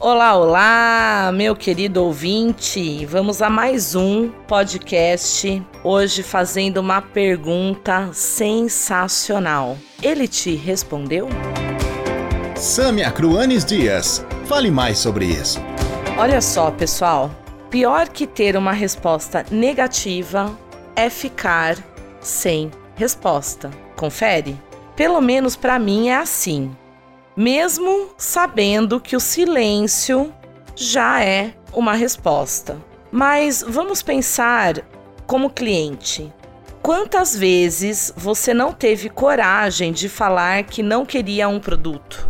Olá, olá, meu querido ouvinte. Vamos a mais um podcast. Hoje fazendo uma pergunta sensacional. Ele te respondeu? Samia Cruanes Dias, fale mais sobre isso. Olha só, pessoal. Pior que ter uma resposta negativa é ficar sem resposta. Confere? Pelo menos para mim é assim mesmo sabendo que o silêncio já é uma resposta. Mas vamos pensar como cliente. Quantas vezes você não teve coragem de falar que não queria um produto?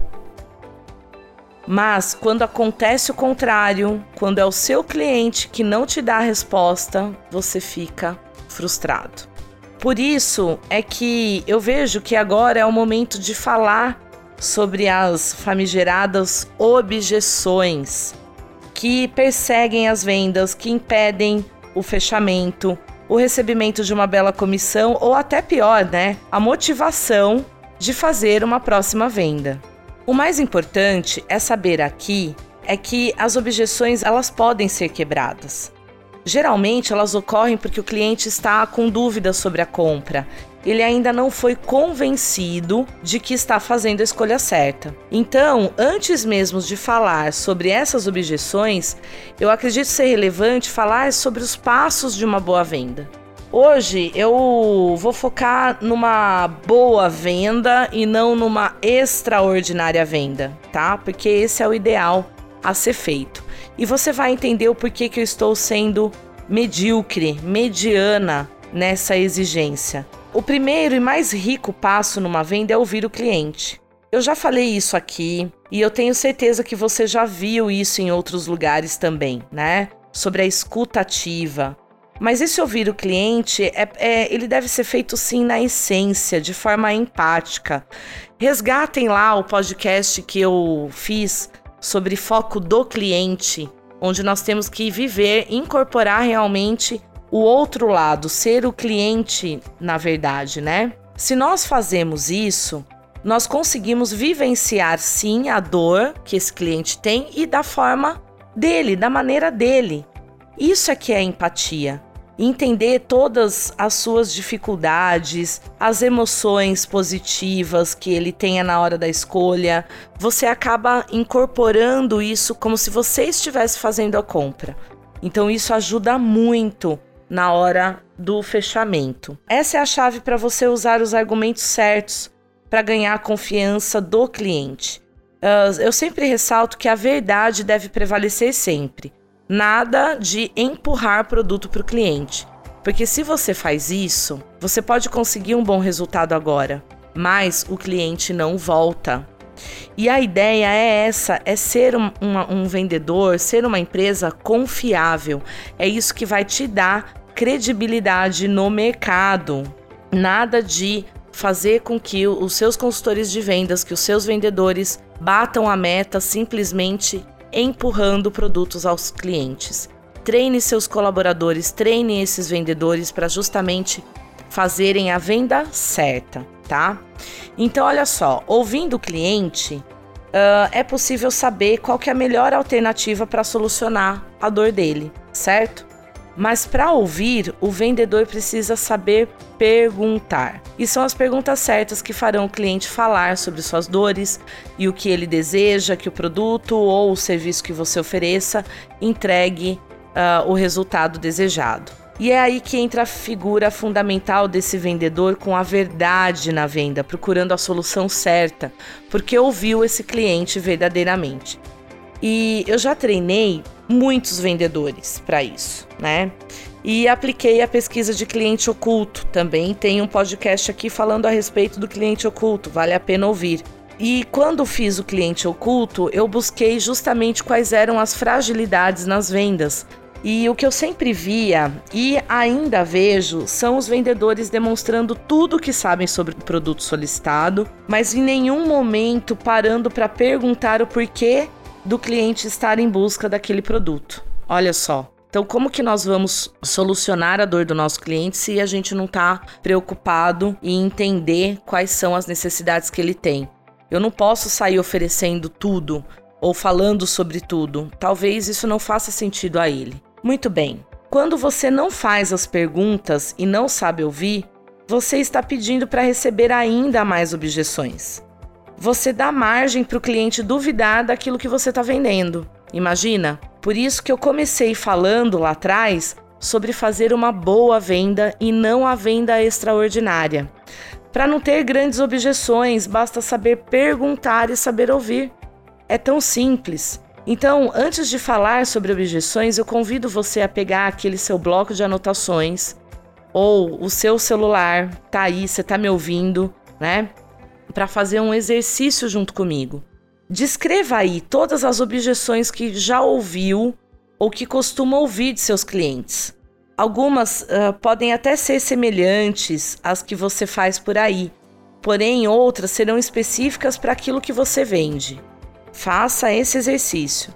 Mas quando acontece o contrário, quando é o seu cliente que não te dá a resposta, você fica frustrado. Por isso é que eu vejo que agora é o momento de falar sobre as famigeradas objeções que perseguem as vendas, que impedem o fechamento, o recebimento de uma bela comissão ou até pior, né, a motivação de fazer uma próxima venda. O mais importante é saber aqui é que as objeções elas podem ser quebradas. Geralmente elas ocorrem porque o cliente está com dúvidas sobre a compra ele ainda não foi convencido de que está fazendo a escolha certa. Então, antes mesmo de falar sobre essas objeções, eu acredito ser relevante falar sobre os passos de uma boa venda. Hoje eu vou focar numa boa venda e não numa extraordinária venda, tá? Porque esse é o ideal a ser feito. E você vai entender o porquê que eu estou sendo medíocre, mediana nessa exigência. O primeiro e mais rico passo numa venda é ouvir o cliente. Eu já falei isso aqui e eu tenho certeza que você já viu isso em outros lugares também, né? Sobre a escuta ativa. Mas esse ouvir o cliente, é, é, ele deve ser feito sim na essência, de forma empática. Resgatem lá o podcast que eu fiz sobre foco do cliente, onde nós temos que viver, incorporar realmente o outro lado, ser o cliente, na verdade, né? Se nós fazemos isso, nós conseguimos vivenciar sim a dor que esse cliente tem e da forma dele, da maneira dele. Isso é que é empatia. Entender todas as suas dificuldades, as emoções positivas que ele tenha na hora da escolha, você acaba incorporando isso como se você estivesse fazendo a compra. Então, isso ajuda muito na hora do fechamento. Essa é a chave para você usar os argumentos certos para ganhar a confiança do cliente. Uh, eu sempre ressalto que a verdade deve prevalecer sempre. Nada de empurrar produto para o cliente. Porque se você faz isso, você pode conseguir um bom resultado agora, mas o cliente não volta. E a ideia é essa: é ser um, um vendedor, ser uma empresa confiável. É isso que vai te dar credibilidade no mercado. Nada de fazer com que os seus consultores de vendas, que os seus vendedores batam a meta simplesmente empurrando produtos aos clientes. Treine seus colaboradores, treine esses vendedores para justamente fazerem a venda certa, tá? Então, olha só, ouvindo o cliente, uh, é possível saber qual é a melhor alternativa para solucionar a dor dele, certo? Mas para ouvir, o vendedor precisa saber perguntar. E são as perguntas certas que farão o cliente falar sobre suas dores e o que ele deseja que o produto ou o serviço que você ofereça entregue uh, o resultado desejado. E é aí que entra a figura fundamental desse vendedor com a verdade na venda, procurando a solução certa, porque ouviu esse cliente verdadeiramente. E eu já treinei muitos vendedores para isso, né? E apliquei a pesquisa de cliente oculto. Também tem um podcast aqui falando a respeito do cliente oculto, vale a pena ouvir. E quando fiz o cliente oculto, eu busquei justamente quais eram as fragilidades nas vendas, e o que eu sempre via e ainda vejo são os vendedores demonstrando tudo o que sabem sobre o produto solicitado, mas em nenhum momento parando para perguntar o porquê do cliente estar em busca daquele produto. Olha só. Então, como que nós vamos solucionar a dor do nosso cliente se a gente não está preocupado em entender quais são as necessidades que ele tem? Eu não posso sair oferecendo tudo ou falando sobre tudo. Talvez isso não faça sentido a ele. Muito bem. Quando você não faz as perguntas e não sabe ouvir, você está pedindo para receber ainda mais objeções. Você dá margem para o cliente duvidar daquilo que você está vendendo. Imagina? Por isso que eu comecei falando lá atrás sobre fazer uma boa venda e não a venda extraordinária. Para não ter grandes objeções, basta saber perguntar e saber ouvir. É tão simples. Então, antes de falar sobre objeções, eu convido você a pegar aquele seu bloco de anotações ou o seu celular, tá aí, você tá me ouvindo, né? Para fazer um exercício junto comigo. Descreva aí todas as objeções que já ouviu ou que costuma ouvir de seus clientes. Algumas uh, podem até ser semelhantes às que você faz por aí, porém outras serão específicas para aquilo que você vende. Faça esse exercício.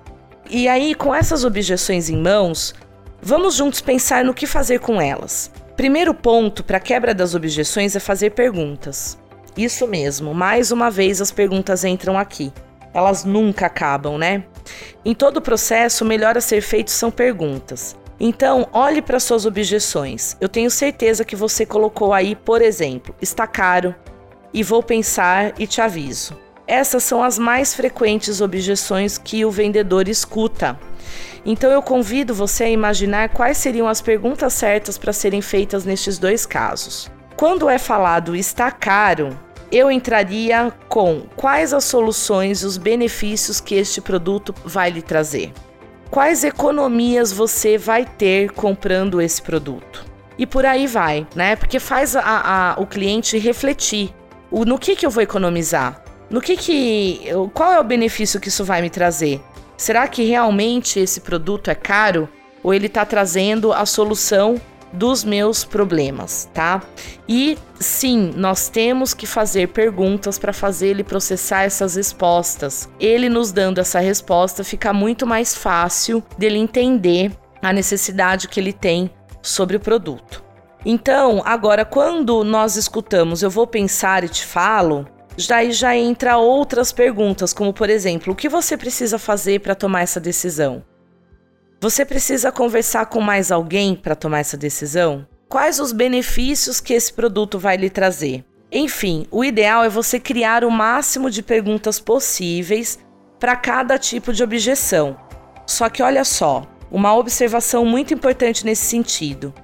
E aí, com essas objeções em mãos, vamos juntos pensar no que fazer com elas. Primeiro ponto para quebra das objeções é fazer perguntas. Isso mesmo, mais uma vez as perguntas entram aqui. Elas nunca acabam, né? Em todo o processo, o melhor a ser feito são perguntas. Então, olhe para suas objeções. Eu tenho certeza que você colocou aí, por exemplo, está caro e vou pensar e te aviso. Essas são as mais frequentes objeções que o vendedor escuta. Então eu convido você a imaginar quais seriam as perguntas certas para serem feitas nestes dois casos. Quando é falado está caro, eu entraria com quais as soluções e os benefícios que este produto vai lhe trazer. Quais economias você vai ter comprando esse produto? E por aí vai, né? Porque faz a, a, o cliente refletir. O, no que, que eu vou economizar? No que que. Qual é o benefício que isso vai me trazer? Será que realmente esse produto é caro? Ou ele está trazendo a solução dos meus problemas, tá? E sim, nós temos que fazer perguntas para fazer ele processar essas respostas. Ele nos dando essa resposta, fica muito mais fácil dele entender a necessidade que ele tem sobre o produto. Então, agora, quando nós escutamos eu vou pensar e te falo, daí já entra outras perguntas, como por exemplo, o que você precisa fazer para tomar essa decisão? Você precisa conversar com mais alguém para tomar essa decisão? Quais os benefícios que esse produto vai lhe trazer? Enfim, o ideal é você criar o máximo de perguntas possíveis para cada tipo de objeção. Só que olha só, uma observação muito importante nesse sentido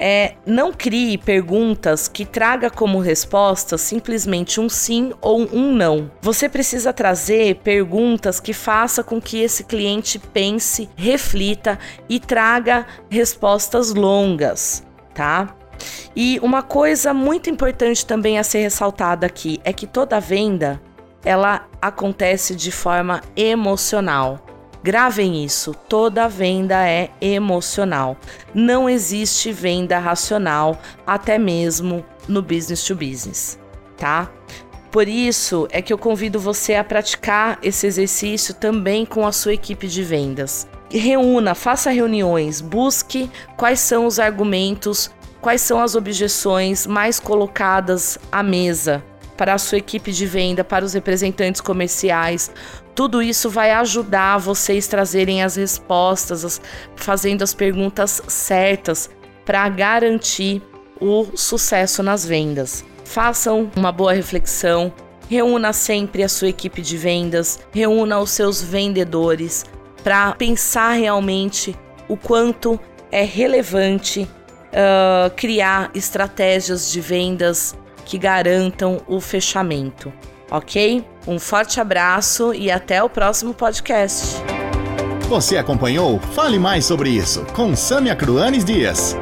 é não crie perguntas que traga como resposta simplesmente um sim ou um não. Você precisa trazer perguntas que faça com que esse cliente pense, reflita e traga respostas longas, tá? E uma coisa muito importante também a ser ressaltada aqui é que toda venda ela acontece de forma emocional. Gravem isso, toda venda é emocional. Não existe venda racional, até mesmo no business to business, tá? Por isso é que eu convido você a praticar esse exercício também com a sua equipe de vendas. Reúna, faça reuniões, busque quais são os argumentos, quais são as objeções mais colocadas à mesa para a sua equipe de venda, para os representantes comerciais. Tudo isso vai ajudar vocês trazerem as respostas, as, fazendo as perguntas certas para garantir o sucesso nas vendas. Façam uma boa reflexão, reúna sempre a sua equipe de vendas, reúna os seus vendedores para pensar realmente o quanto é relevante uh, criar estratégias de vendas que garantam o fechamento, ok? Um forte abraço e até o próximo podcast. Você acompanhou? Fale mais sobre isso com Samia Cruanes Dias.